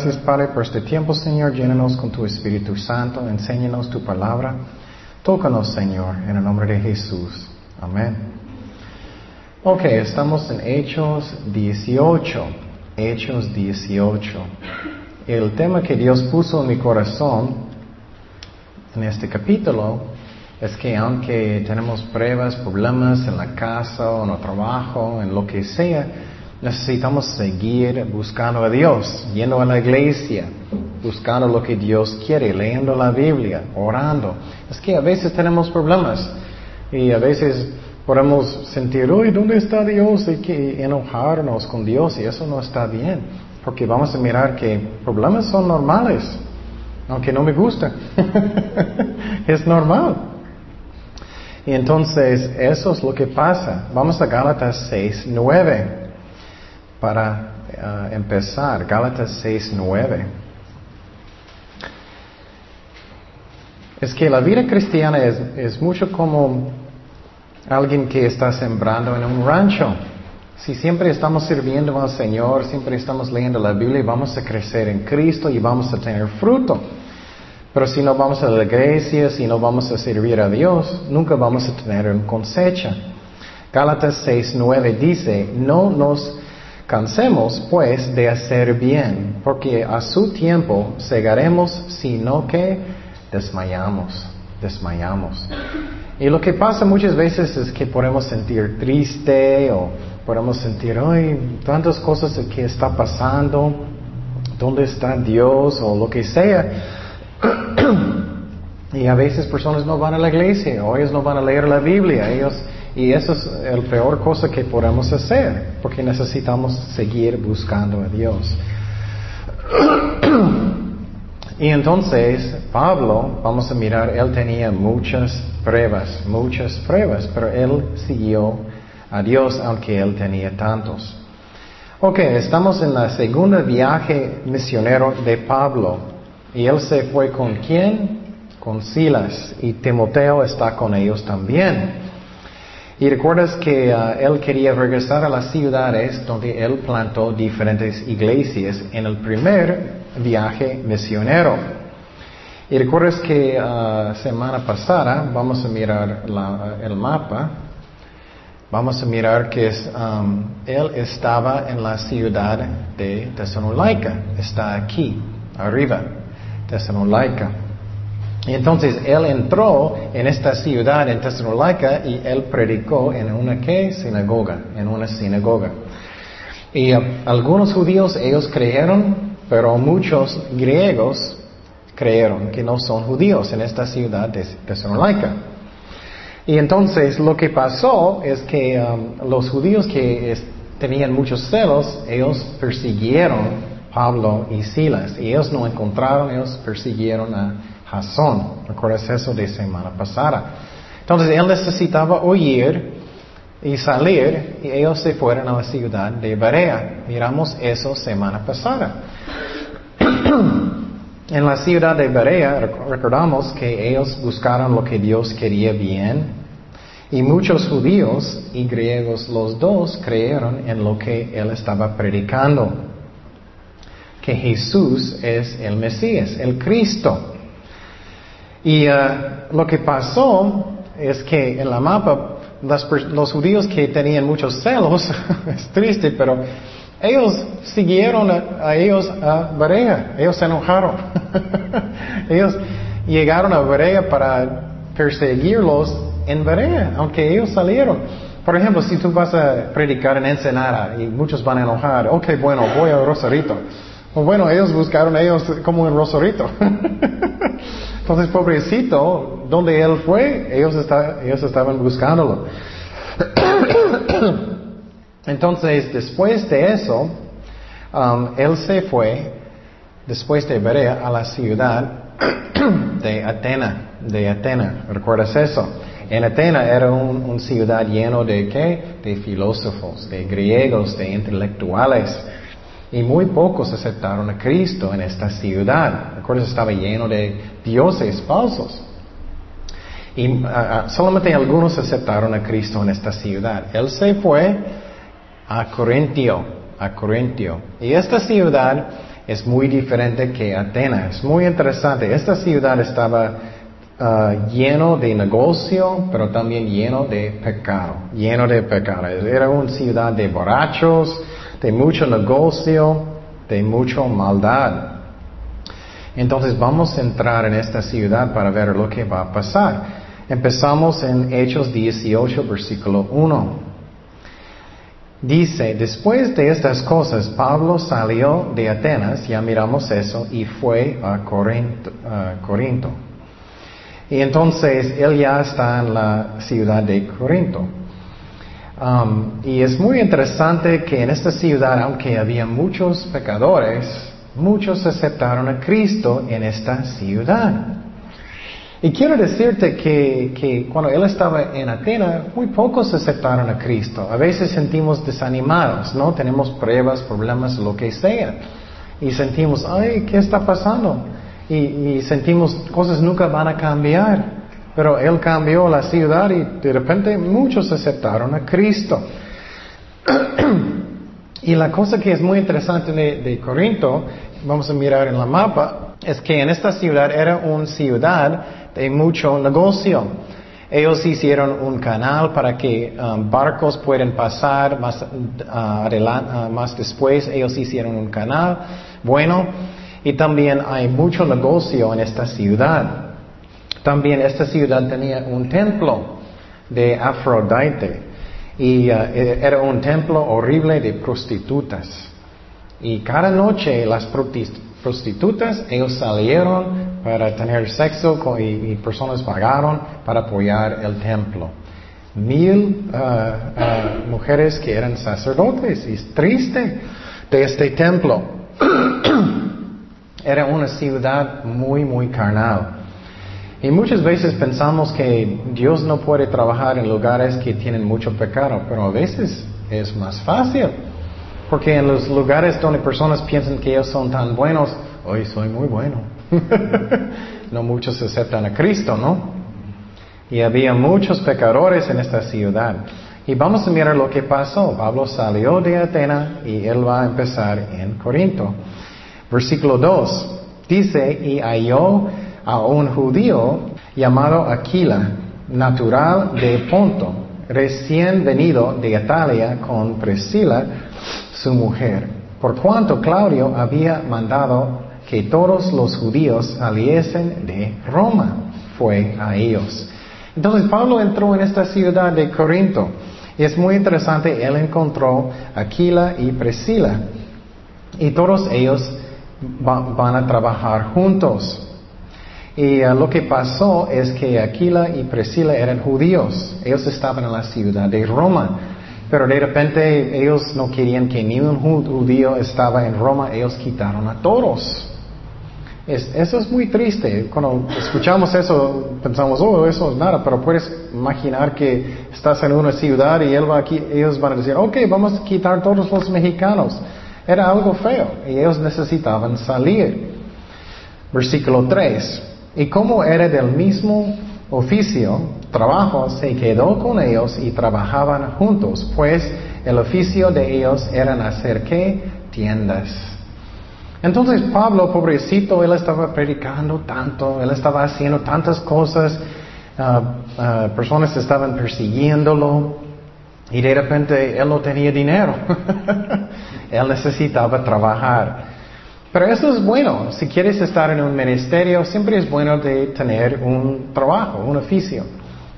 Gracias Padre por este tiempo, Señor. Llénanos con tu Espíritu Santo. Enséñanos tu palabra. Tócanos, Señor, en el nombre de Jesús. Amén. Ok, estamos en Hechos 18. Hechos 18. El tema que Dios puso en mi corazón en este capítulo es que aunque tenemos pruebas, problemas en la casa o en el trabajo, en lo que sea, necesitamos seguir buscando a Dios, yendo a la iglesia, buscando lo que Dios quiere, leyendo la Biblia, orando. Es que a veces tenemos problemas y a veces podemos sentir, uy, ¿dónde está Dios? Y que enojarnos con Dios y eso no está bien, porque vamos a mirar que problemas son normales, aunque no me gusta. es normal. Y entonces eso es lo que pasa. Vamos a Gálatas 6, 9 para uh, empezar. Gálatas 6, 9. Es que la vida cristiana es, es mucho como alguien que está sembrando en un rancho. Si siempre estamos sirviendo al Señor, siempre estamos leyendo la Biblia, vamos a crecer en Cristo y vamos a tener fruto. Pero si no vamos a la iglesia, si no vamos a servir a Dios, nunca vamos a tener una cosecha. Gálatas 6, 9 dice, no nos cansemos pues de hacer bien, porque a su tiempo segaremos, sino que desmayamos, desmayamos. Y lo que pasa muchas veces es que podemos sentir triste o podemos sentir, ay, tantas cosas que está pasando, ¿dónde está Dios? o lo que sea. y a veces personas no van a la iglesia o ellos no van a leer la Biblia, ellos y eso es la peor cosa que podemos hacer, porque necesitamos seguir buscando a Dios. y entonces, Pablo, vamos a mirar, él tenía muchas pruebas, muchas pruebas, pero él siguió a Dios aunque él tenía tantos. Ok, estamos en la segunda viaje misionero de Pablo. Y él se fue con quién? Con Silas. Y Timoteo está con ellos también. Y recuerdas que uh, él quería regresar a las ciudades donde él plantó diferentes iglesias en el primer viaje misionero. Y recuerdas que uh, semana pasada, vamos a mirar el mapa, vamos a mirar que um, él estaba en la ciudad de Tesalónica, está aquí, arriba, Tesalónica. Y entonces él entró en esta ciudad, en Tesalónica, y él predicó en una sinagoga, en una sinagoga. Y uh, algunos judíos, ellos creyeron, pero muchos griegos creyeron que no son judíos en esta ciudad de Tesalónica. Y entonces lo que pasó es que um, los judíos que tenían muchos celos, ellos persiguieron Pablo y Silas. Y ellos no encontraron, ellos persiguieron a Jasón. ¿Recuerdas eso de semana pasada? Entonces él necesitaba oír y salir y ellos se fueron a la ciudad de Berea. Miramos eso semana pasada. en la ciudad de Berea recordamos que ellos buscaron lo que Dios quería bien y muchos judíos y griegos los dos creyeron en lo que él estaba predicando, que Jesús es el Mesías, el Cristo. Y uh, lo que pasó es que en la mapa los judíos que tenían muchos celos, es triste, pero ellos siguieron a, ellos a Berea, ellos se enojaron. ellos llegaron a Berea para perseguirlos en Berea, aunque ellos salieron. Por ejemplo, si tú vas a predicar en Ensenada y muchos van a enojar, ok, bueno, voy a Rosarito. Bueno, ellos buscaron ellos como en Rosarito. Entonces, pobrecito, donde él fue, ellos, ellos estaban buscándolo. Entonces, después de eso, um, él se fue, después de Berea, a la ciudad de Atena, de Atena. ¿Recuerdas eso? En Atena era una ciudad lleno de qué? De filósofos, de griegos, de intelectuales. Y muy pocos aceptaron a Cristo en esta ciudad. ¿Recuerdas? Estaba lleno de dioses falsos. Y ah, ah, solamente algunos aceptaron a Cristo en esta ciudad. Él se fue a Corintio, a Corintio. Y esta ciudad es muy diferente que Atenas. Muy interesante. Esta ciudad estaba ah, lleno de negocio, pero también lleno de pecado. Lleno de pecado. Era una ciudad de borrachos, de mucho negocio, de mucha maldad. Entonces vamos a entrar en esta ciudad para ver lo que va a pasar. Empezamos en Hechos 18, versículo 1. Dice, después de estas cosas, Pablo salió de Atenas, ya miramos eso, y fue a Corinto. Y entonces él ya está en la ciudad de Corinto. Um, y es muy interesante que en esta ciudad, aunque había muchos pecadores, muchos aceptaron a Cristo en esta ciudad. Y quiero decirte que, cuando él estaba en Atenas, muy pocos aceptaron a Cristo. A veces sentimos desanimados, ¿no? Tenemos pruebas, problemas, lo que sea. Y sentimos, ay, ¿qué está pasando? Y, y sentimos cosas nunca van a cambiar. Pero él cambió la ciudad y de repente muchos aceptaron a Cristo. y la cosa que es muy interesante de, Corinto, vamos a mirar en la mapa, es que en esta ciudad era una ciudad de mucho negocio. Ellos hicieron un canal para que um, barcos puedan pasar uh, uh, más después. Ellos hicieron un canal bueno y también hay mucho negocio en esta ciudad. También esta ciudad tenía un templo de Afrodite y uh, era un templo horrible de prostitutas. Y cada noche las prostitutas, ellos salieron para tener sexo y, personas pagaron para apoyar el templo. Mil uh, uh, mujeres que eran sacerdotes. Y es triste de este templo. Era una ciudad muy, muy carnal. Y muchas veces pensamos que Dios no puede trabajar en lugares que tienen mucho pecado, pero a veces es más fácil. Porque en los lugares donde personas piensan que ellos son tan buenos, hoy soy muy bueno. no muchos aceptan a Cristo, ¿no? Y había muchos pecadores en esta ciudad. Y vamos a mirar lo que pasó. Pablo salió de Atenas y él va a empezar en Corinto. Versículo 2. Dice, y halló a un judío llamado Aquila, natural de Ponto, recién venido de Italia con Priscila, su mujer, por cuanto Claudio había mandado que todos los judíos saliesen de Roma. Fue a ellos. Entonces Pablo entró en esta ciudad de Corinto. Y es muy interesante, él encontró Aquila y Priscila. Y todos ellos van a trabajar juntos. Y uh, lo que pasó es que Aquila y Priscila eran judíos. Ellos estaban en la ciudad de Roma. Pero de repente ellos no querían que ni un judío estaba en Roma, ellos quitaron a todos. eso es muy triste. Cuando escuchamos eso, pensamos, oh, eso es nada, pero puedes imaginar que estás en una ciudad y ellos van a decir, ok, vamos a quitar todos los mexicanos. Era algo feo y ellos necesitaban salir. Versículo 3. Y como era del mismo oficio, trabajo, se quedó con ellos y trabajaban juntos, pues el oficio de ellos era hacer qué? Tiendas. Entonces Pablo, pobrecito, él estaba predicando tanto, él estaba haciendo tantas cosas, ah, ah, personas estaban persiguiéndolo y de repente él no tenía dinero. él necesitaba trabajar. Pero eso es bueno. Si quieres estar en un ministerio, siempre es bueno tener un trabajo, un oficio,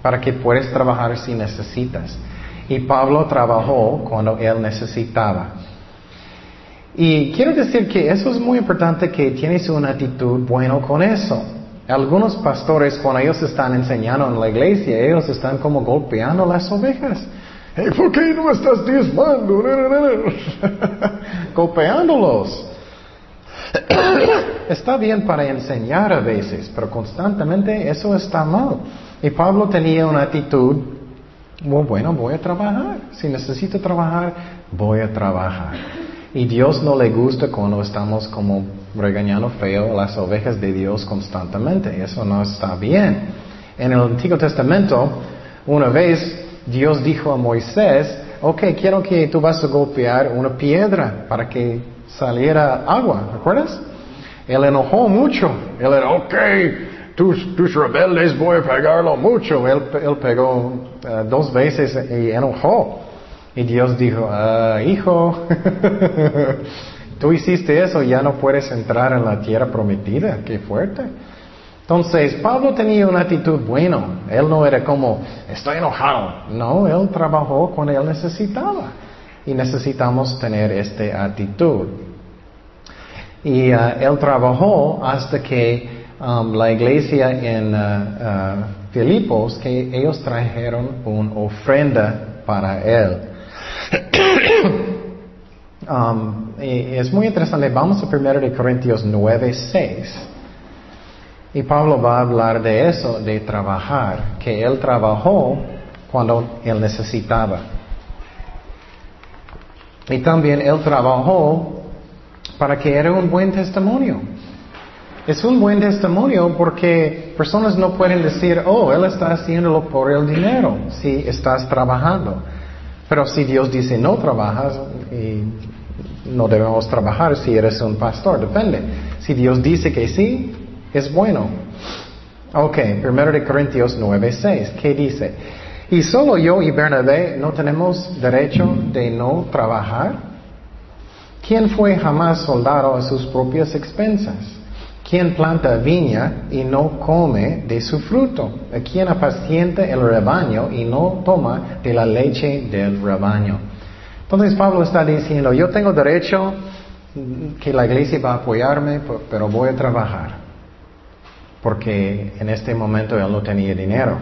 para que puedas trabajar si necesitas. Y Pablo trabajó cuando él necesitaba. Y quiero decir que eso es muy importante que tienes una actitud buena con eso. Algunos pastores cuando ellos están enseñando en la iglesia, ellos están como golpeando las ovejas. ¿Por qué no estás diezmando? Golpeándolos. está bien para enseñar a veces, pero constantemente eso está mal. Y Pablo tenía una actitud, bueno, voy a trabajar. Si necesito trabajar, voy a trabajar. Y Dios no le gusta cuando estamos como regañando feo las ovejas de Dios constantemente. Eso no está bien. En el Antiguo Testamento, una vez Dios dijo a Moisés, ok, quiero que tú vas a golpear una piedra para que saliera agua, ¿recuerdas? Él enojó mucho. Él era, ok, tus, tus rebeldes voy a pegarlo mucho. Él, él pegó eh, dos veces y enojó. Y Dios dijo, ah, hijo, tú hiciste eso, ya no puedes entrar en la tierra prometida. Qué fuerte. Entonces, Pablo tenía una actitud buena. Él no era como, estoy enojado. No, él trabajó cuando él necesitaba. Y necesitamos tener esta actitud. Y uh, él trabajó hasta que um, la iglesia en uh, uh, Filipos, que ellos trajeron una ofrenda para él. um, es muy interesante. Vamos a 1 Corintios 9, 6. Y Pablo va a hablar de eso, de trabajar, que él trabajó cuando él necesitaba. Y también él trabajó para que era un buen testimonio. Es un buen testimonio porque personas no pueden decir, oh, él está haciéndolo por el dinero, si estás trabajando. Pero si Dios dice no trabajas, y no debemos trabajar si eres un pastor, depende. Si Dios dice que sí, es bueno. Ok, 1 de Corintios 9, 6, ¿qué dice? ¿Y solo yo y Bernabé no tenemos derecho de no trabajar? ¿Quién fue jamás soldado a sus propias expensas? ¿Quién planta viña y no come de su fruto? ¿Quién apacienta el rebaño y no toma de la leche del rebaño? Entonces Pablo está diciendo, yo tengo derecho que la iglesia va a apoyarme, pero voy a trabajar porque en este momento él no tenía dinero.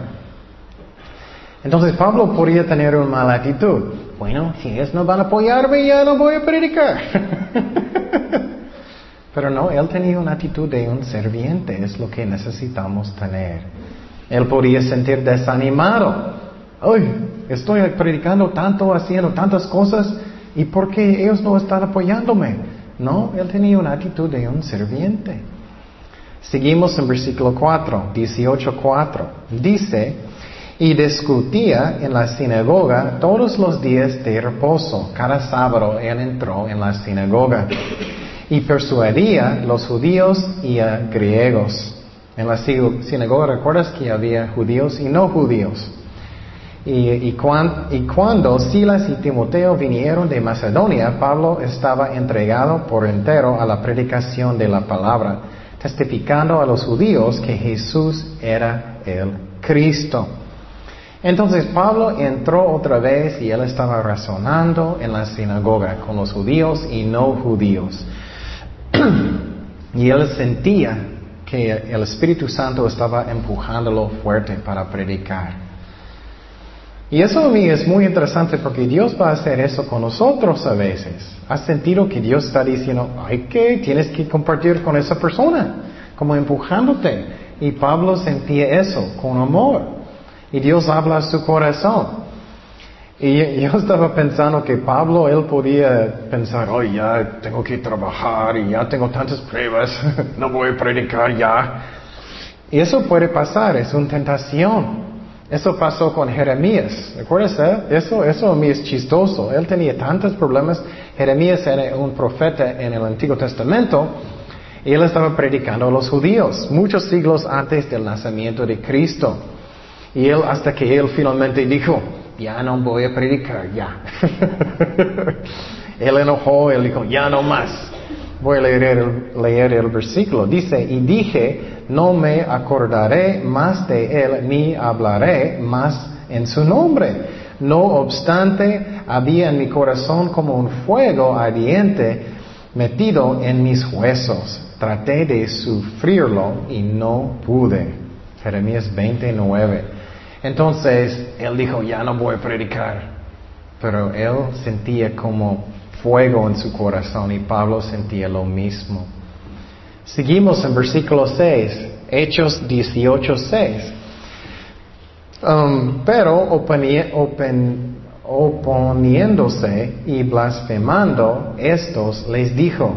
Entonces Pablo podría tener una mala actitud. Bueno, si ellos no van a apoyarme, ya no voy a predicar. Pero no, él tenía una actitud de un serviente, es lo que necesitamos tener. Él podría sentir desanimado. Ay, estoy predicando tanto, haciendo tantas cosas, ¿y por qué ellos no están apoyándome? No, él tenía una actitud de un serviente. Seguimos en versículo 4, 18.4. Dice, y discutía en la sinagoga todos los días de reposo. Cada sábado él entró en la sinagoga y persuadía los judíos y a griegos. En la sinagoga, ¿recuerdas que había judíos y no judíos? Y, y, cuando Silas y Timoteo vinieron de Macedonia, Pablo estaba entregado por entero a la predicación de la palabra testificando a los judíos que Jesús era el Cristo. Entonces Pablo entró otra vez y él estaba razonando en la sinagoga con los judíos y no judíos. y él sentía que el Espíritu Santo estaba empujándolo fuerte para predicar. Y eso a mí es muy interesante porque Dios va a hacer eso con nosotros a veces. ¿Has sentido que Dios está diciendo, hay que, tienes que compartir con esa persona, como empujándote? Y Pablo sentía eso con amor. Y Dios habla a su corazón. Y yo estaba pensando que Pablo, él podía pensar, oh, ya tengo que trabajar y ya tengo tantas pruebas, no voy a predicar ya. Y eso puede pasar, es una tentación. Eso pasó con Jeremías. ¿Recuerdas? Eso, eso mí es chistoso. Él tenía tantos problemas. Jeremías era un profeta en el Antiguo Testamento y él estaba predicando a los judíos muchos siglos antes del nacimiento de Cristo. Y él, hasta que él finalmente dijo, ya no voy a predicar, ya. él enojó, él dijo, ya no más. Voy a leer el, versículo. Dice, y dije, no me acordaré más de él, ni hablaré más en su nombre. No obstante, había en mi corazón como un fuego ardiente metido en mis huesos. Traté de sufrirlo y no pude. Jeremías 29. Entonces, él dijo, ya no voy a predicar. Pero él sentía como fuego en su corazón y Pablo sentía lo mismo. Seguimos en versículo 6, Hechos 18, 6. Um, pero oponiéndose y blasfemando, estos les dijo,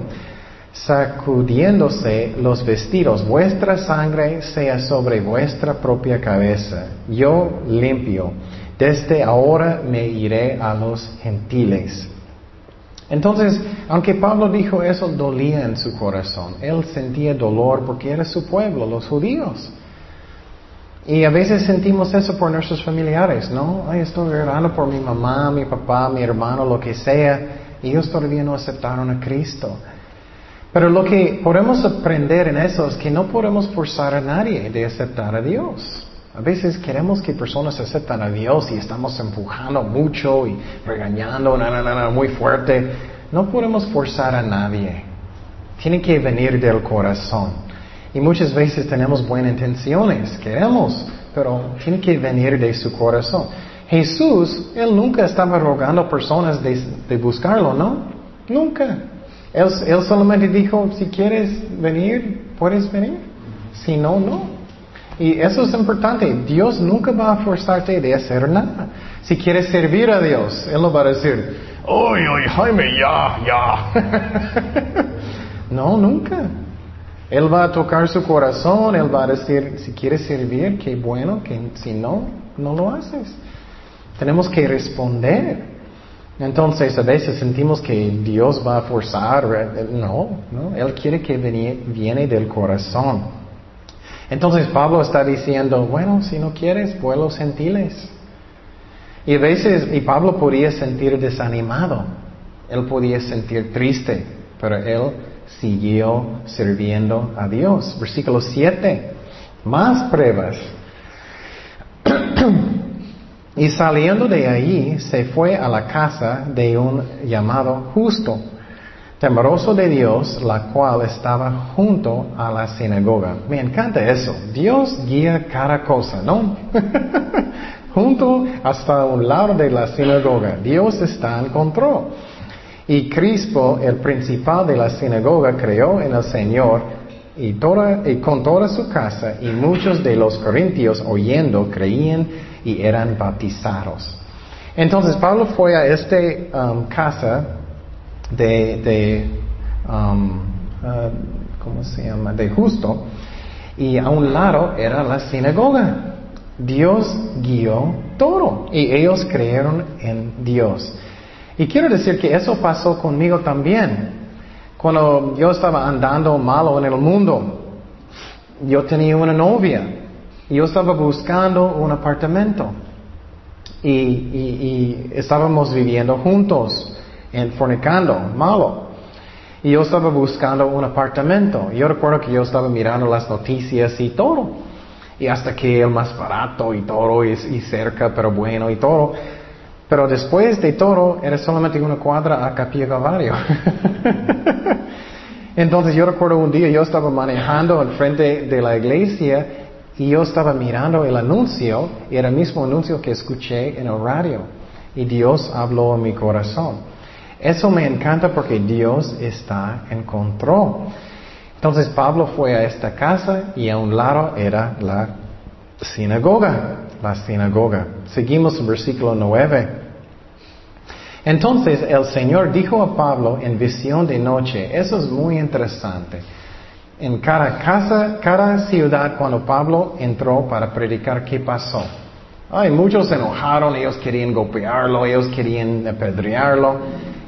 sacudiéndose los vestidos, vuestra sangre sea sobre vuestra propia cabeza, yo limpio, desde ahora me iré a los gentiles. Entonces, aunque Pablo dijo eso, dolía en su corazón. Él sentía dolor porque era su pueblo, los judíos. Y a veces sentimos eso por nuestros familiares, ¿no? Ay, estoy orando por mi mamá, mi papá, mi hermano, lo que sea. Y ellos todavía no aceptaron a Cristo. Pero lo que podemos aprender en eso es que no podemos forzar a nadie de aceptar a Dios. A veces queremos que personas acepten a Dios y estamos empujando mucho y regañando, muy fuerte. No podemos forzar a nadie. Tiene que venir del corazón. Y muchas veces tenemos buenas intenciones, queremos, pero tiene que venir de su corazón. Jesús, Él nunca estaba rogando a personas de, buscarlo, ¿no? Nunca. Él, solamente dijo, si quieres venir, puedes venir. Si no, no. Y eso es importante. Dios nunca va a forzarte de hacer nada. Si quieres servir a Dios, Él no va a decir, ¡Uy, uy, Jaime, ya, ya! no, nunca. Él va a tocar su corazón, Él va a decir, si quieres servir, qué bueno, que si no, no lo haces. Tenemos que responder. Entonces a veces sentimos que Dios va a forzar. No, no, Él quiere que viene del corazón. Entonces Pablo está diciendo, bueno, si no quieres, vuelos gentiles. Y a veces, y Pablo podía sentir desanimado, él podía sentir triste, pero él siguió sirviendo a Dios. Versículo 7, más pruebas. Y saliendo de ahí, se fue a la casa de un llamado justo temeroso de Dios, la cual estaba junto a la sinagoga. Me encanta eso. Dios guía cada cosa, ¿no? junto hasta un lado de la sinagoga. Dios está en control. Y Crispo, el principal de la sinagoga, creó en el Señor y, y con toda su casa, y muchos de los corintios oyendo creían y eran bautizados. Entonces Pablo fue a esta um, casa de, um, uh, ¿cómo se llama? De justo. Y a un lado era la sinagoga. Dios guió todo y ellos creyeron en Dios. Y quiero decir que eso pasó conmigo también. Cuando yo estaba andando malo en el mundo, yo tenía una novia y yo estaba buscando un apartamento y, y estábamos viviendo juntos en fornicando, malo. Y yo estaba buscando un apartamento. Yo recuerdo que yo estaba mirando las noticias y todo. Y hasta que el más barato y todo, y, cerca, pero bueno y todo. Pero después de todo, era solamente una cuadra a Capilla Calvario. Entonces yo recuerdo un día, yo estaba manejando al frente de la iglesia y yo estaba mirando el anuncio, y era el mismo anuncio que escuché en el radio. Y Dios habló en mi corazón. Eso me encanta porque Dios está en control. Entonces Pablo fue a esta casa y a un lado era la sinagoga, la sinagoga. Seguimos en versículo 9. Entonces el Señor dijo a Pablo en visión de noche, eso es muy interesante. En cada casa, cada ciudad, cuando Pablo entró para predicar, ¿qué pasó? Ay, muchos se enojaron, ellos querían golpearlo, ellos querían apedrearlo.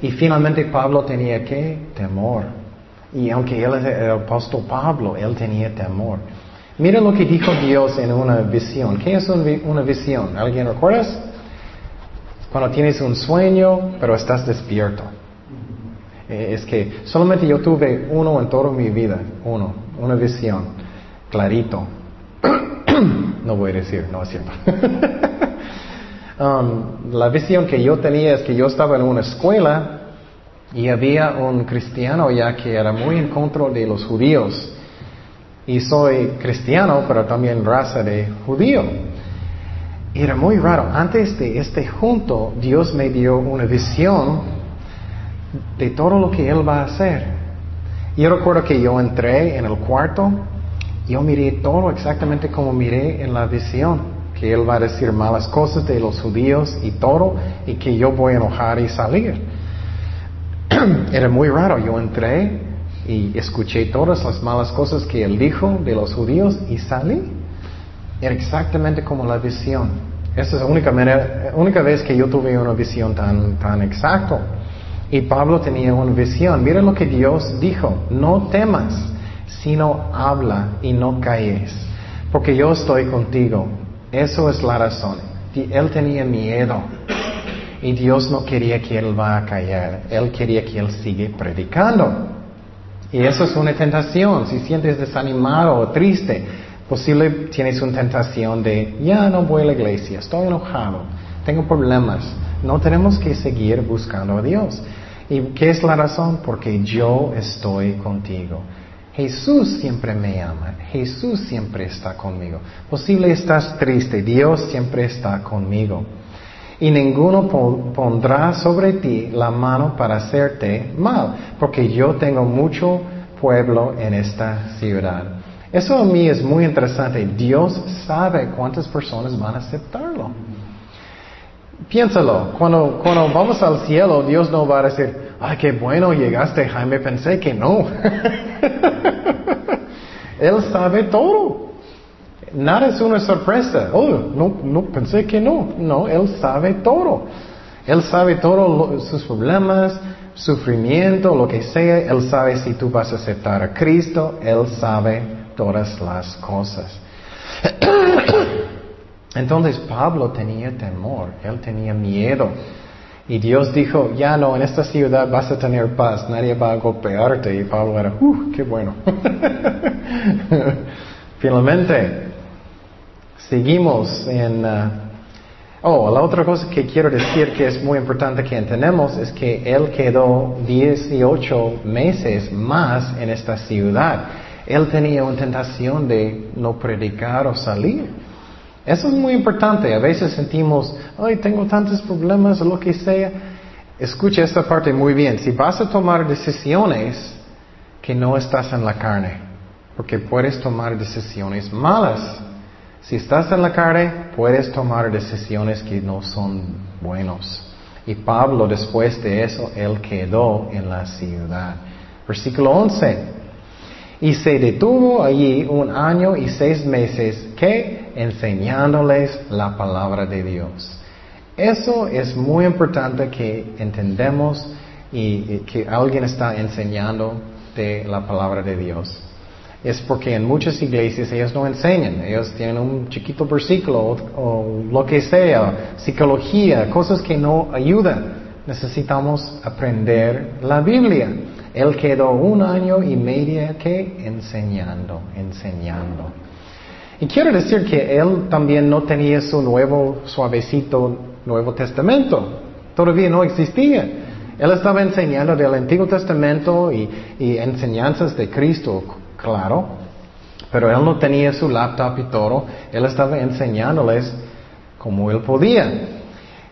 Y finalmente Pablo tenía que temor. Y aunque él es el apóstol Pablo, él tenía temor. Mira lo que dijo Dios en una visión. ¿Qué es una visión? ¿Alguien recuerdas? Cuando tienes un sueño, pero estás despierto. Eh, es que solamente yo tuve uno en toda mi vida, uno, una visión, clarito. no voy a decir, no es cierto. Um, la visión que yo tenía es que yo estaba en una escuela y había un cristiano ya que era muy en contra de los judíos. Y soy cristiano, pero también raza de judío. Era muy raro. Antes de este junto, Dios me dio una visión de todo lo que Él va a hacer. Yo recuerdo que yo entré en el cuarto, yo miré todo exactamente como miré en la visión que él va a decir malas cosas de los judíos y todo, y que yo voy a enojar y salir. Era muy raro, yo entré y escuché todas las malas cosas que él dijo de los judíos y salí. Era exactamente como la visión. Esa es la única, única vez que yo tuve una visión tan, tan exacta. Y Pablo tenía una visión. Mira lo que Dios dijo. No temas, sino habla y no calles. Porque yo estoy contigo. Eso es la razón. Él tenía miedo. Y Dios no quería que él va a callar. Él quería que él siga predicando. Y eso es una tentación. Si sientes desanimado o triste, posible tienes una tentación de, ya no voy a la iglesia, estoy enojado, tengo problemas. No tenemos que seguir buscando a Dios. ¿Y qué es la razón? Porque yo estoy contigo. Jesús siempre me ama. Jesús siempre está conmigo. Posible estás triste. Dios siempre está conmigo. Y ninguno pondrá sobre ti la mano para hacerte mal, porque yo tengo mucho pueblo en esta ciudad. Eso a mí es muy interesante. Dios sabe cuántas personas van a aceptarlo. Piénsalo, cuando, cuando vamos al cielo, Dios no va a decir, ay, qué bueno llegaste, Jaime, pensé que no. Él sabe todo. Nada es una sorpresa. Oh, no, no, pensé que no. No, Él sabe todo. Él sabe todos sus problemas, sufrimiento, lo que sea. Él sabe si tú vas a aceptar a Cristo. Él sabe todas las cosas. Entonces Pablo tenía temor, él tenía miedo. Y Dios dijo, ya no, en esta ciudad vas a tener paz, nadie va a golpearte. Y Pablo era, uh, qué bueno. Finalmente, seguimos en... Uh, oh, la otra cosa que quiero decir que es muy importante que entendemos es que él quedó 18 meses más en esta ciudad. Él tenía una tentación de no predicar o salir. Eso es muy importante. A veces sentimos, ay, tengo tantos problemas o lo que sea. Escucha esta parte muy bien. Si vas a tomar decisiones que no estás en la carne, porque puedes tomar decisiones malas. Si estás en la carne, puedes tomar decisiones que no son buenos. Y Pablo, después de eso, él quedó en la ciudad. Versículo 11. Y se detuvo allí un año y seis meses que enseñándoles la palabra de Dios. Eso es muy importante que entendemos y que alguien está enseñando de la palabra de Dios. Es porque en muchas iglesias ellos no enseñan, ellos tienen un chiquito versículo o, o lo que sea, psicología, cosas que no ayudan. Necesitamos aprender la Biblia. Él quedó un año y medio que enseñando, enseñando. Y quiero decir que él también no tenía su nuevo suavecito Nuevo Testamento. Todavía no existía. Él estaba enseñando del Antiguo Testamento y, y enseñanzas de Cristo, claro. Pero él no tenía su laptop y todo. Él estaba enseñándoles como él podía.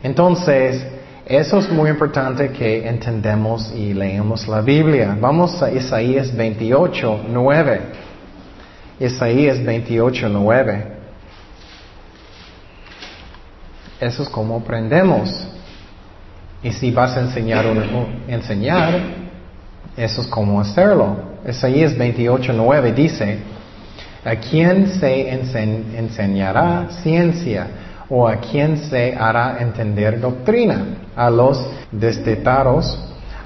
Entonces, eso es muy importante que entendemos y leemos la Biblia. Vamos a Isaías 28, 9. Isaías 28, 9. Eso es como aprendemos. Y si vas a enseñar, enseñar, eso es como hacerlo. Isaías 28, 9 dice, ¿a quién se enseñará ciencia? ¿O a quién se hará entender doctrina? A los destetados,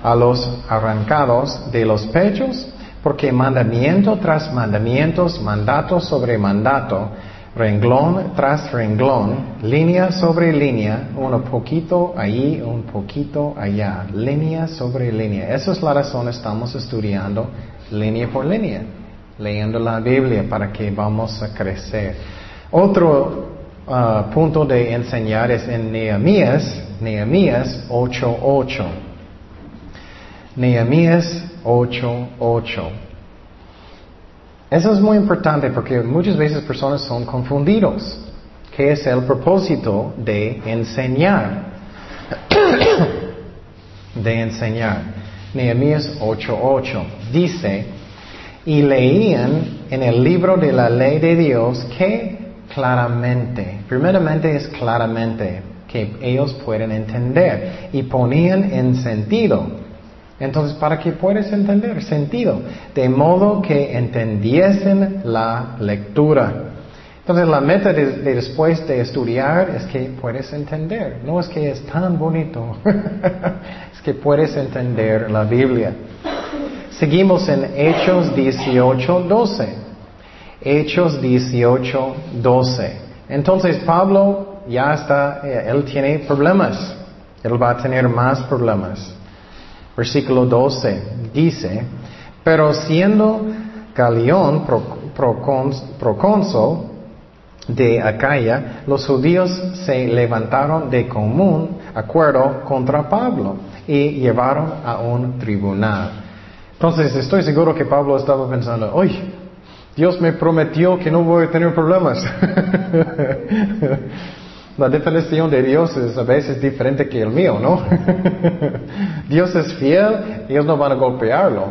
a los arrancados de los pechos, porque mandamiento tras mandamientos, mandato sobre mandato, renglón tras renglón, línea sobre línea, un poquito allí, un poquito allá, línea sobre línea. Esa es la razón estamos estudiando línea por línea, leyendo la Biblia para que vamos a crecer. Otro punto de enseñar es en Nehemías, Nehemías 8.8. Nehemías 8.8. Eso es muy importante porque muchas veces personas son confundidos. ¿Qué es el propósito de enseñar? de enseñar. Nehemías 8:8 dice, y leían en el libro de la ley de Dios que claramente, primeramente es claramente, que ellos pueden entender y ponían en sentido. Entonces, para que puedas entender sentido, de modo que entendiesen la lectura. Entonces la meta de, después de estudiar es que puedes entender. No es que es tan bonito, es que puedes entender la Biblia. Seguimos en Hechos 18, 12. Hechos 18, 12. Entonces Pablo ya está, eh, él tiene problemas. Él va a tener más problemas. Versículo 12 dice, pero siendo Galión procónsul, de Acaya, los judíos se levantaron de común acuerdo contra Pablo y llevaron a un tribunal. Entonces estoy seguro que Pablo estaba pensando, oye, Dios me prometió que no voy a tener problemas. La definición de Dios es a veces diferente que el mío, ¿no? Dios es fiel, ellos no van a golpearlo.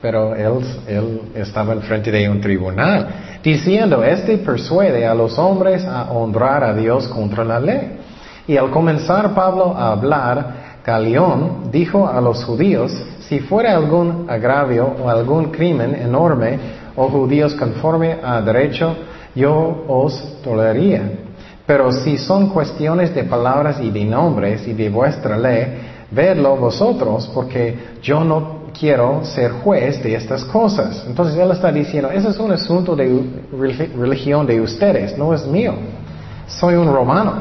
Pero él, él estaba enfrente de un tribunal diciendo, este persuade a los hombres a honrar a Dios contra la ley. Y al comenzar Pablo a hablar, Galión dijo a los judíos, si fuera algún agravio o algún crimen enorme, oh judíos conforme a derecho, yo os toleraría. Pero si son cuestiones de palabras y de nombres y de vuestra ley, vedlo vosotros, porque yo no quiero ser juez de estas cosas. Entonces él está diciendo, ese es un asunto de religión de ustedes, no es mío. Soy un romano.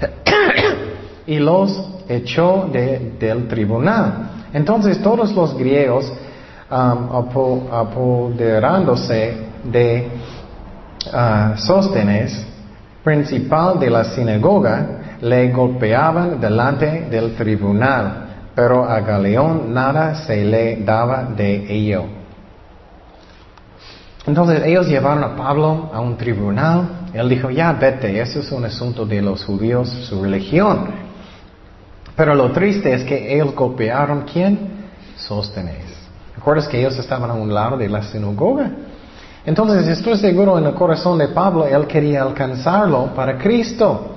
y los echó del tribunal. Entonces todos los griegos, um, apoderándose de uh, Sóstenes, principal de la sinagoga, le golpeaban delante del tribunal pero a Galeón nada se le daba de ello. Entonces ellos llevaron a Pablo a un tribunal. Él dijo, ya vete, eso es un asunto de los judíos, su religión. Pero lo triste es que ellos golpearon, ¿quién? Sóstenes. ¿Recuerdas que ellos estaban a un lado de la sinagoga? Entonces estoy seguro en el corazón de Pablo, él quería alcanzarlo para Cristo.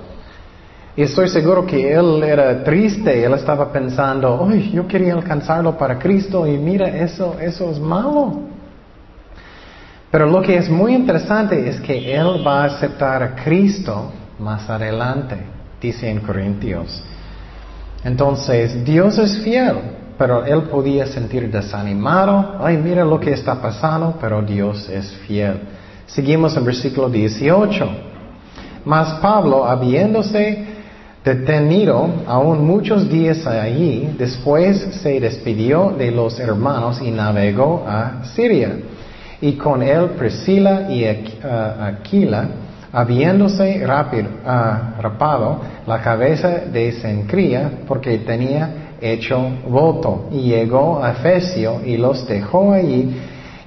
Y estoy seguro que él era triste, él estaba pensando, ¡ay, yo quería alcanzarlo para Cristo y mira, eso, eso es malo! Pero lo que es muy interesante es que él va a aceptar a Cristo más adelante, dice en Corintios. Entonces, Dios es fiel, pero él podía sentir desanimado, ay, mira lo que está pasando, pero Dios es fiel. Seguimos en versículo 18. Mas Pablo, habiéndose Detenido aún muchos días allí, después se despidió de los hermanos y navegó a Siria. Y con él Priscila y Aquila, habiéndose rapado la cabeza de Sencría, porque tenía hecho voto, y llegó a Efesio y los dejó allí,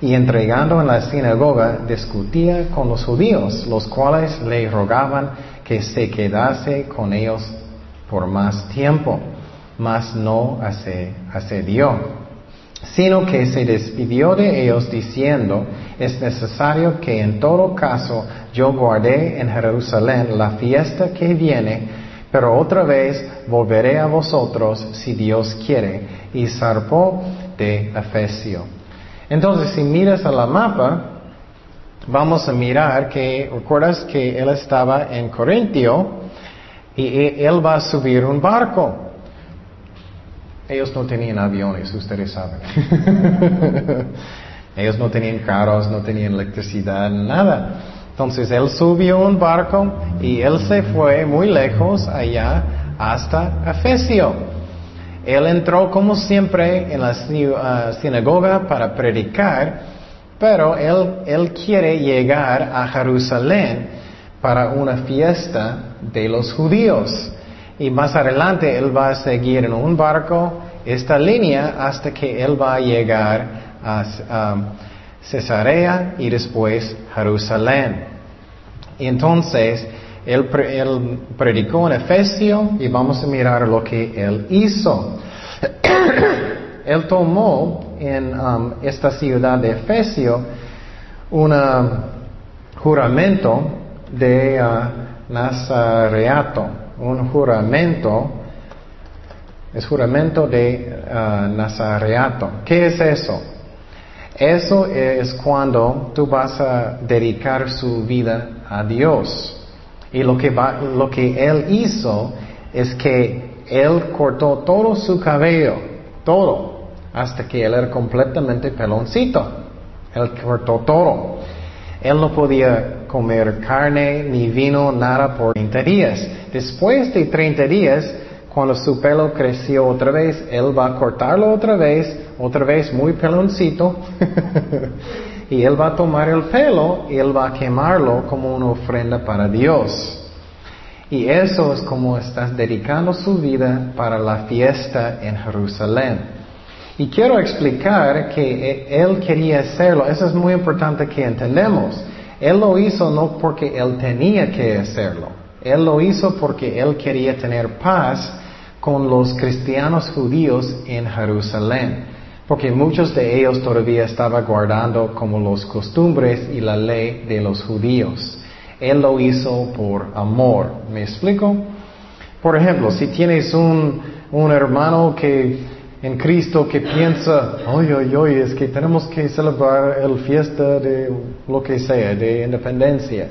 y entregando en la sinagoga discutía con los judíos, los cuales le rogaban que se quedase con ellos por más tiempo, mas no accedió, sino que se despidió de ellos diciendo, es necesario que en todo caso yo guarde en Jerusalén la fiesta que viene, pero otra vez volveré a vosotros si Dios quiere. Y zarpó de Efesio. Entonces, si miras a la mapa, vamos a mirar que, recuerdas que él estaba en Corintio y él va a subir un barco. Ellos no tenían aviones, ustedes saben. Ellos no tenían carros, no tenían electricidad, nada. Entonces él subió un barco y él se fue muy lejos allá hasta Efesio. Él entró como siempre en la uh, sinagoga para predicar pero él, él quiere llegar a Jerusalén para una fiesta de los judíos. Y más adelante él va a seguir en un barco esta línea hasta que él va a llegar a Cesarea y después Jerusalén. Y entonces él, predicó en Efesio y vamos a mirar lo que él hizo. él tomó en um, esta ciudad de Efesio un juramento de uh, Nazareato, un juramento, es juramento de uh, Nazareato. ¿Qué es eso? Eso es cuando tú vas a dedicar su vida a Dios. Y lo que, lo que él hizo es que él cortó todo su cabello, todo, hasta que él era completamente peloncito. Él cortó todo. Él no podía comer carne ni vino, nada por 30 días. Después de 30 días, cuando su pelo creció otra vez, él va a cortarlo otra vez, otra vez muy peloncito, y él va a tomar el pelo y él va a quemarlo como una ofrenda para Dios. Y eso es como estás dedicando su vida para la fiesta en Jerusalén. Y quiero explicar que él quería hacerlo. Eso es muy importante que entendamos. Él lo hizo no porque él tenía que hacerlo. Él lo hizo porque él quería tener paz con los cristianos judíos en Jerusalén. Porque muchos de ellos todavía estaban guardando como los costumbres y la ley de los judíos. Él lo hizo por amor. ¿Me explico? Por ejemplo, si tienes un, un hermano que en Cristo que piensa, oye, oye, es que tenemos que celebrar el fiesta de lo que sea, de independencia.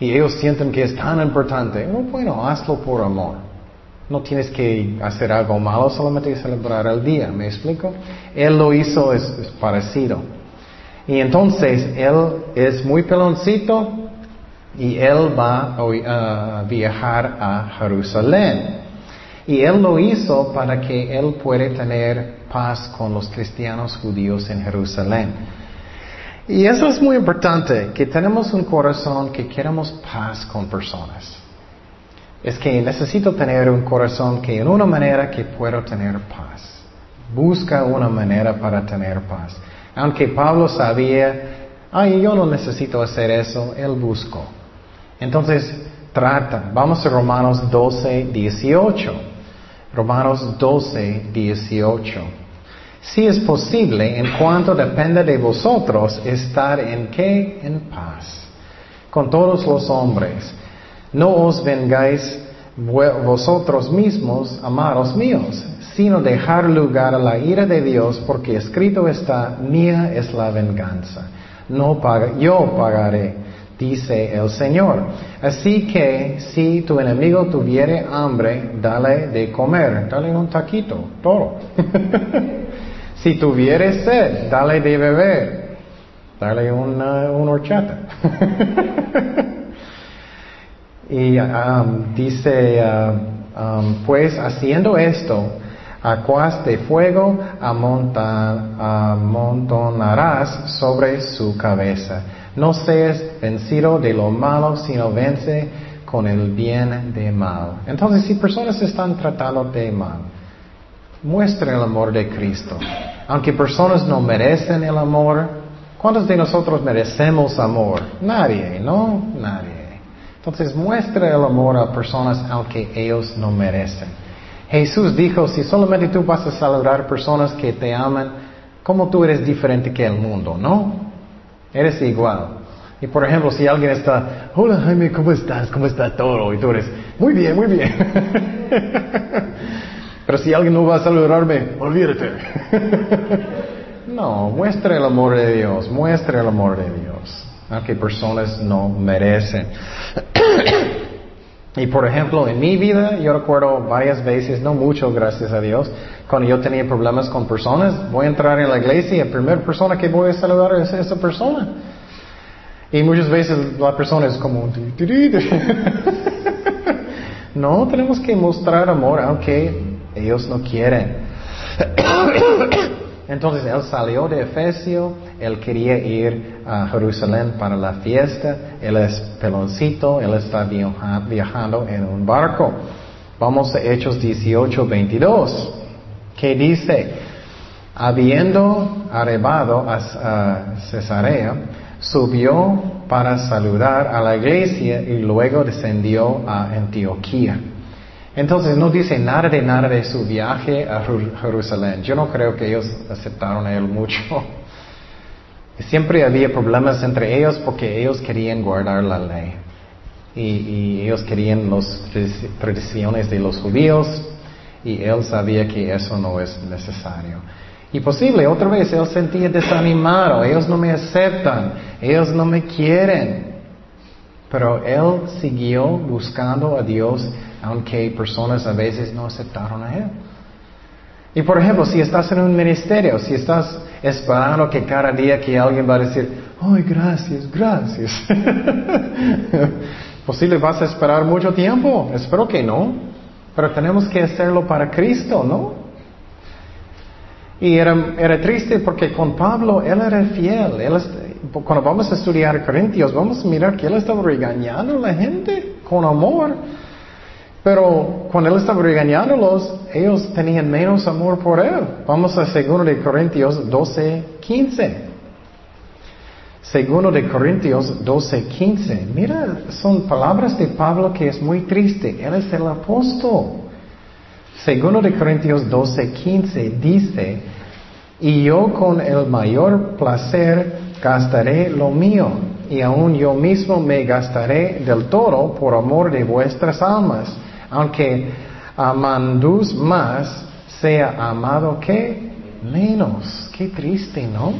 Y ellos sienten que es tan importante. Oh, bueno, hazlo por amor. No tienes que hacer algo malo, solamente celebrar el día. ¿Me explico? Él lo hizo, es parecido. Y entonces, él es muy peloncito, y él va a viajar a Jerusalén. Y él lo hizo para que él pueda tener paz con los cristianos judíos en Jerusalén. Y eso es muy importante, que tenemos un corazón que queremos paz con personas. Es que necesito tener un corazón que en una manera que puedo tener paz. Busca una manera para tener paz. Aunque Pablo sabía, ay, yo no necesito hacer eso, él buscó. Entonces, trata. Vamos a Romanos 12, 18. Romanos 12, 18. Si es posible, en cuanto depende de vosotros, estar en qué? En paz. Con todos los hombres. No os vengáis vosotros mismos, amados míos, sino dejar lugar a la ira de Dios, porque escrito está, mía es la venganza. No yo pagaré dice el Señor. Así que si tu enemigo tuviere hambre, dale de comer, dale un taquito, todo. si tuviere sed, dale de beber, dale una, horchata. y um, dice, uh, um, pues haciendo esto, acuas de fuego amontonarás sobre su cabeza. No seas vencido de lo malo, sino vence con el bien de mal. Entonces, si personas están tratando de mal, muestra el amor de Cristo. Aunque personas no merecen el amor, ¿cuántos de nosotros merecemos amor? Nadie, ¿no? Nadie. Entonces, muestra el amor a personas aunque ellos no merecen. Jesús dijo, si solamente tú vas a saludar personas que te aman, ¿cómo tú eres diferente que el mundo? No, Eres igual. Y por ejemplo, si alguien está, hola Jaime, ¿cómo estás? ¿Cómo está todo? Y tú eres, muy bien, muy bien. Pero si alguien no va a saludarme, olvídate. no, muestra el amor de Dios, muestra el amor de Dios. Aunque personas no merecen. y por ejemplo, en mi vida, yo recuerdo varias veces, no mucho, gracias a Dios, cuando yo tenía problemas con personas, voy a entrar en la iglesia y la primera persona que voy a saludar es esa persona. Y muchas veces la persona es como... no, tenemos que mostrar amor aunque ellos no quieren. Entonces él salió de Efesio, él quería ir a Jerusalén para la fiesta, él es peloncito, él está viajando en un barco. Vamos a Hechos 18, 22 que dice, habiendo arribado a Cesarea, subió para saludar a la iglesia y luego descendió a Antioquía. Entonces no dice nada de nada de su viaje a Jerusalén. Yo no creo que ellos aceptaron a él mucho. Siempre había problemas entre ellos porque ellos querían guardar la ley. Y, y ellos querían las tradiciones de los judíos y él sabía que eso no es necesario. Y posible, otra vez, él sentía desanimado, ellos no me aceptan, ellos no me quieren. Pero él siguió buscando a Dios aunque personas a veces no aceptaron a él. Y por ejemplo, si estás en un ministerio, si estás esperando que cada día que alguien va a decir, ay, gracias, gracias. Posible vas a esperar mucho tiempo. Espero que no. Pero tenemos que hacerlo para Cristo, ¿no? Y era, era triste porque con Pablo él era fiel. Él, cuando vamos a estudiar Corintios, vamos a mirar que él estaba regañando a la gente con amor. Pero cuando él estaba regañándolos, ellos tenían menos amor por él. Vamos a 2 de Corintios 12, 15. Segundo de Corintios 12, 15. Mira, son palabras de Pablo que es muy triste. Él es el apóstol. Segundo de Corintios 12, 15 dice, y yo con el mayor placer gastaré lo mío, y aún yo mismo me gastaré del todo por amor de vuestras almas aunque amandus más, sea amado que menos. Qué triste, ¿no?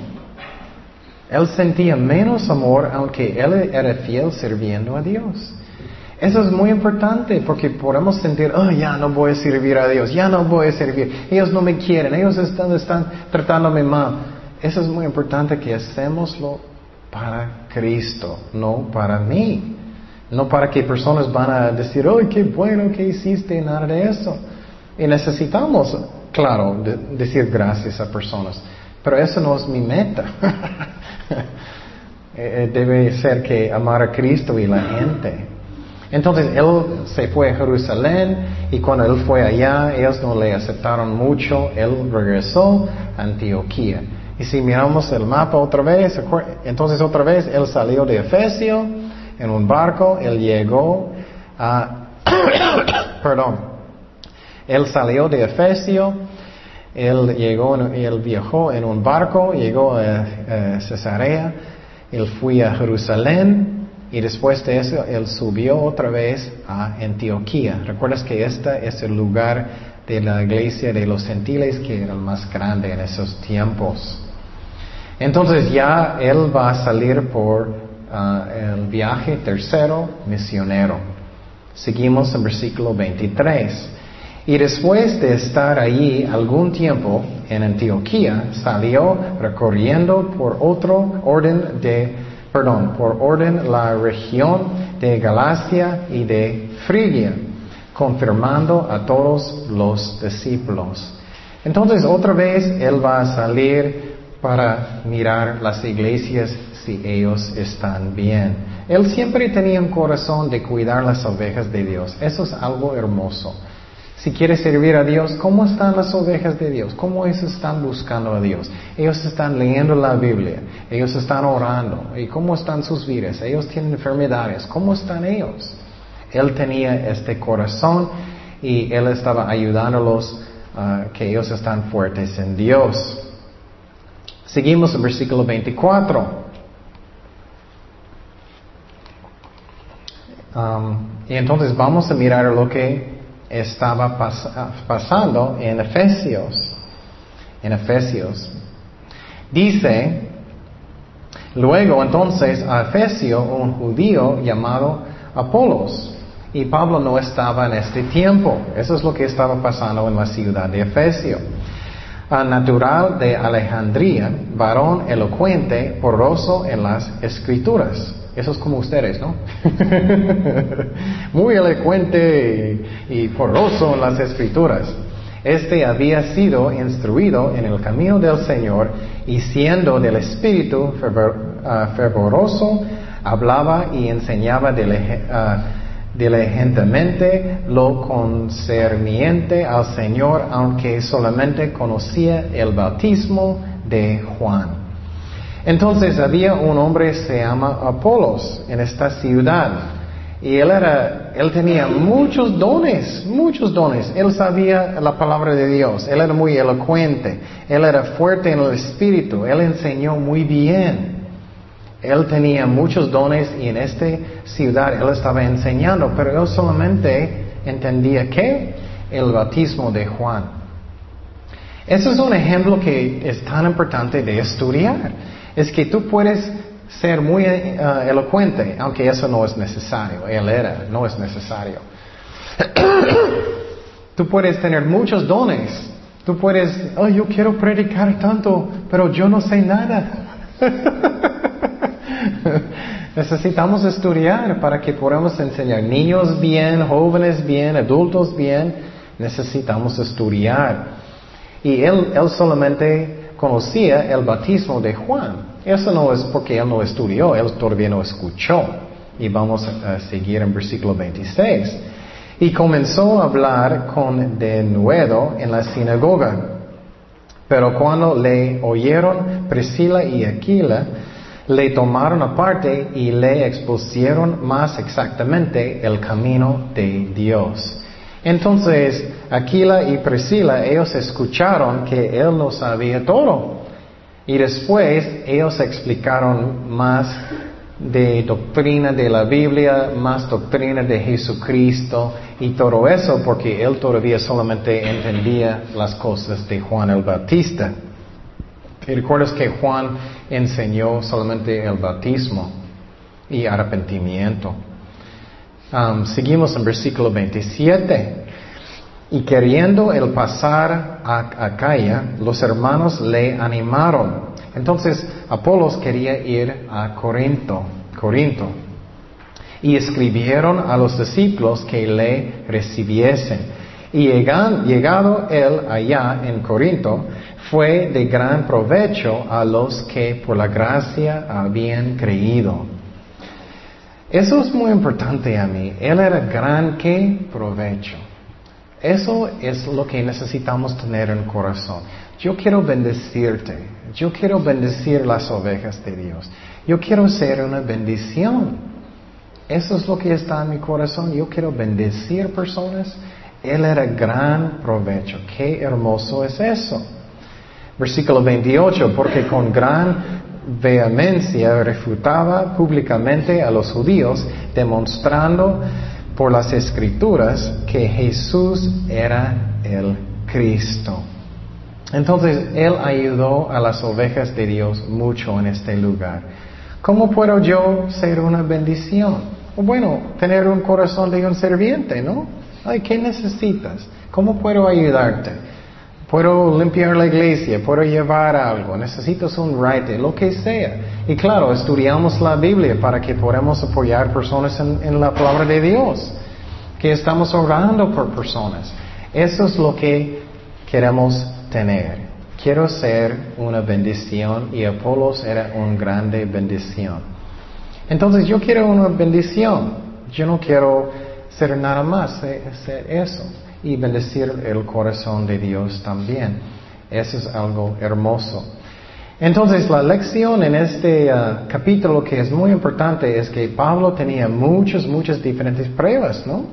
Él sentía menos amor aunque él era fiel sirviendo a Dios. Eso es muy importante porque podemos sentir, oh, ya no voy a servir a Dios, ya no voy a servir, ellos no me quieren, ellos están, están tratándome mal. Eso es muy importante que hacemoslo para Cristo, no para mí. No para que personas van a decir, ¡ay, qué bueno que hiciste! Nada de eso. Y necesitamos, claro, decir gracias a personas. Pero eso no es mi meta. Eh, eh, debe ser que amar a Cristo y la gente. Entonces él se fue a Jerusalén y cuando él fue allá, ellos no le aceptaron mucho. Él regresó a Antioquía. Y si miramos el mapa otra vez, entonces otra vez él salió de Efesio en un barco, él llegó a, perdón, él salió de Efesio, él llegó, él viajó en un barco, llegó a, Cesarea, él fue a Jerusalén y después de eso él subió otra vez a Antioquía. Recuerdas que este es el lugar de la iglesia de los gentiles que era el más grande en esos tiempos. Entonces ya él va a salir por Ah, el viaje tercero misionero. Seguimos en versículo 23. Y después de estar allí algún tiempo en Antioquía, salió recorriendo por otro orden de, perdón, por orden la región de Galacia y de Frigia, confirmando a todos los discípulos. Entonces otra vez él va a salir para mirar las iglesias si ellos están bien. Él siempre tenía un corazón de cuidar las ovejas de Dios. Eso es algo hermoso. Si quieres servir a Dios, ¿cómo están las ovejas de Dios? ¿Cómo ellos están buscando a Dios? Ellos están leyendo la Biblia, ellos están orando. ¿Y cómo están sus vidas? Ellos tienen enfermedades. ¿Cómo están ellos? Él tenía este corazón y él estaba ayudándolos a que ellos están fuertes en Dios. Seguimos en versículo 24. Um, y entonces vamos a mirar lo que estaba pasando en Efesios. En Efesios. Dice, luego entonces a Efesio un judío llamado Apolos. Y Pablo no estaba en este tiempo. Eso es lo que estaba pasando en la ciudad de Efesio. Natural de Alejandría, varón elocuente, poroso en las escrituras eso es como ustedes, ¿no? Muy elocuente y, poroso en las escrituras. Este había sido instruido en el camino del Señor y siendo del Espíritu ah, fervoroso, hablaba y enseñaba uh, diligentemente lo concerniente al Señor, aunque solamente conocía el bautismo de Juan. Entonces había un hombre se llama Apolos en esta ciudad y él era, él tenía muchos dones, muchos dones. Él sabía la palabra de Dios, él era muy elocuente, él era fuerte en el espíritu, él enseñó muy bien. Él tenía muchos dones y en esta ciudad él estaba enseñando, pero él solamente entendía que el bautismo de Juan. Ese es un ejemplo que es tan importante de estudiar es que tú puedes ser muy eh, elocuente, aunque eso no es necesario. Él era, no es necesario. Tú puedes tener muchos dones. Tú puedes, oh, yo quiero predicar tanto, pero yo no sé nada. Necesitamos estudiar para que podamos enseñar niños bien, jóvenes bien, adultos bien. Necesitamos estudiar. Y él, él solamente conocía el bautismo de Juan. Eso no es porque él no estudió, él todavía no escuchó. Y vamos a seguir en versículo 26. Y comenzó a hablar con denuedo en la sinagoga. Pero cuando le oyeron Priscila y Aquila, le tomaron aparte y le expusieron más exactamente el camino de Dios. Entonces, Aquila y Priscila, ellos escucharon que él no sabía todo. Y después ellos explicaron más de doctrina de la Biblia, más doctrina de Jesucristo y todo eso porque él todavía solamente entendía las cosas de Juan el Bautista. Y recuerdas que Juan enseñó solamente el bautismo y arrepentimiento. Um, seguimos en versículo 27. Y queriendo el pasar a Acaya, los hermanos le animaron. Entonces Apolos quería ir a Corinto, Corinto. Y escribieron a los discípulos que le recibiesen. Y llegado él allá en Corinto, fue de gran provecho a los que por la gracia habían creído. Eso es muy importante a mí. Él era gran que provecho. Eso es lo que necesitamos tener en el corazón. Yo quiero bendecirte. Yo quiero bendecir las ovejas de Dios. Yo quiero ser una bendición. Eso es lo que está en mi corazón. Yo quiero bendecir personas. Él era gran provecho. Qué hermoso es eso. Versículo 28, porque con gran vehemencia refutaba públicamente a los judíos, demostrando por las escrituras que Jesús era el Cristo. Entonces, Él ayudó a las ovejas de Dios mucho en este lugar. ¿Cómo puedo yo ser una bendición? Bueno, tener un corazón de un serviente, ¿no? Ay, ¿qué necesitas? ¿Cómo puedo ayudarte? Puedo limpiar la iglesia, puedo llevar algo, necesitas un write, lo que sea. Y claro, estudiamos la Biblia para que podamos apoyar personas en, la palabra de Dios, que estamos orando por personas. Eso es lo que queremos tener. Quiero ser una bendición y Apolos era una grande bendición. Entonces yo quiero una bendición. Yo no quiero ser nada más, ser eso y bendecir el corazón de Dios también. Eso es algo hermoso. Entonces, la lección en este uh, capítulo que es muy importante es que Pablo tenía muchas, muchas diferentes pruebas, ¿no?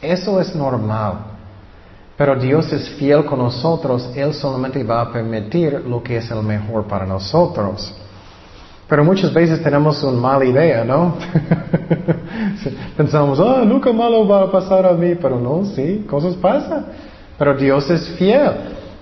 Eso es normal. Pero Dios es fiel con nosotros, Él solamente va a permitir lo que es el mejor para nosotros. Pero muchas veces tenemos una mala idea, ¿no? Pensamos, ah, nunca malo va a pasar a mí, pero no, sí, cosas pasan. Pero Dios es fiel.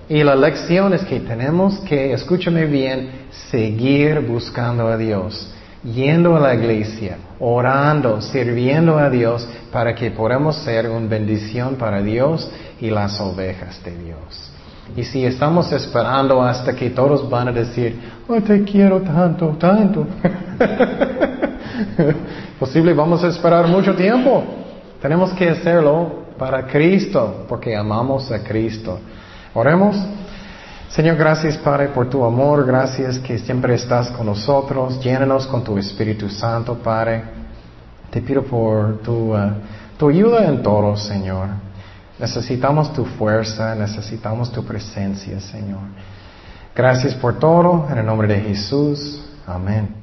Y la lección es que tenemos que, escúchame bien, seguir buscando a Dios, yendo a la iglesia, orando, sirviendo a Dios para que podamos ser una bendición para Dios y las ovejas de Dios. Y si estamos esperando hasta que todos van a decir, oh, te quiero tanto, tanto, posible vamos a esperar mucho tiempo. Tenemos que hacerlo para Cristo, porque amamos a Cristo. Oremos. Señor, gracias Padre por tu amor, gracias que siempre estás con nosotros, llénanos con tu Espíritu Santo, Padre. Te pido por tu, uh, tu ayuda en todo, Señor. Necesitamos tu fuerza, necesitamos tu presencia, Señor. Gracias por todo, en el nombre de Jesús. Amén.